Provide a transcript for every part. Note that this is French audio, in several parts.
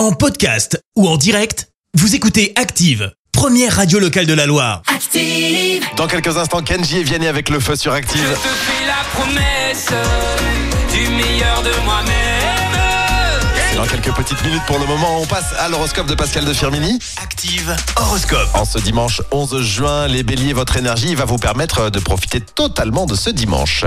En podcast ou en direct, vous écoutez Active, première radio locale de la Loire. Active. Dans quelques instants, Kenji et Vianney avec le feu sur Je Active. te fais la promesse du meilleur de moi-même. Quelques petites minutes pour le moment, on passe à l'horoscope de Pascal de Firmini. Active horoscope. En ce dimanche 11 juin, les béliers, votre énergie va vous permettre de profiter totalement de ce dimanche.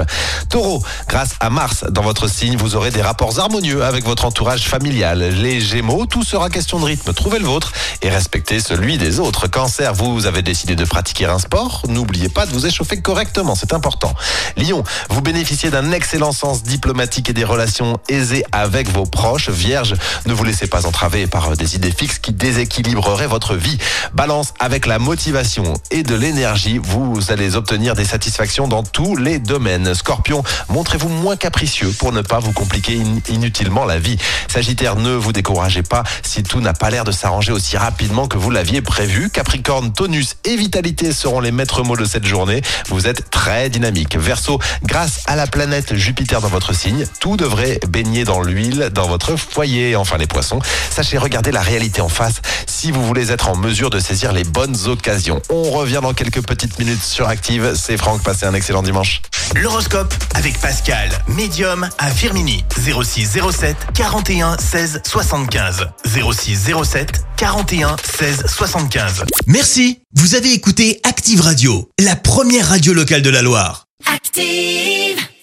Taureau, grâce à Mars dans votre signe, vous aurez des rapports harmonieux avec votre entourage familial. Les gémeaux, tout sera question de rythme. Trouvez le vôtre et respectez celui des autres. Cancer, vous avez décidé de pratiquer un sport. N'oubliez pas de vous échauffer correctement, c'est important. Lion, vous bénéficiez d'un excellent sens diplomatique et des relations aisées avec vos proches. Vierge, ne vous laissez pas entraver par des idées fixes qui déséquilibreraient votre vie. Balance, avec la motivation et de l'énergie, vous allez obtenir des satisfactions dans tous les domaines. Scorpion, montrez-vous moins capricieux pour ne pas vous compliquer in- inutilement la vie. Sagittaire, ne vous découragez pas si tout n'a pas l'air de s'arranger aussi rapidement que vous l'aviez prévu. Capricorne, tonus et vitalité seront les maîtres mots de cette journée. Vous êtes très dynamique. Verseau, grâce à la planète Jupiter dans votre signe, tout devrait baigner dans l'huile dans votre foyer. Enfin les poissons, sachez regarder la réalité en face si vous voulez être en mesure de saisir les bonnes occasions. On revient dans quelques petites minutes sur Active. C'est Franck, passez un excellent dimanche. L'horoscope avec Pascal, médium à Firmini. 06 07 41 16 75. 06 07 41 16 75. Merci, vous avez écouté Active Radio, la première radio locale de la Loire. Active.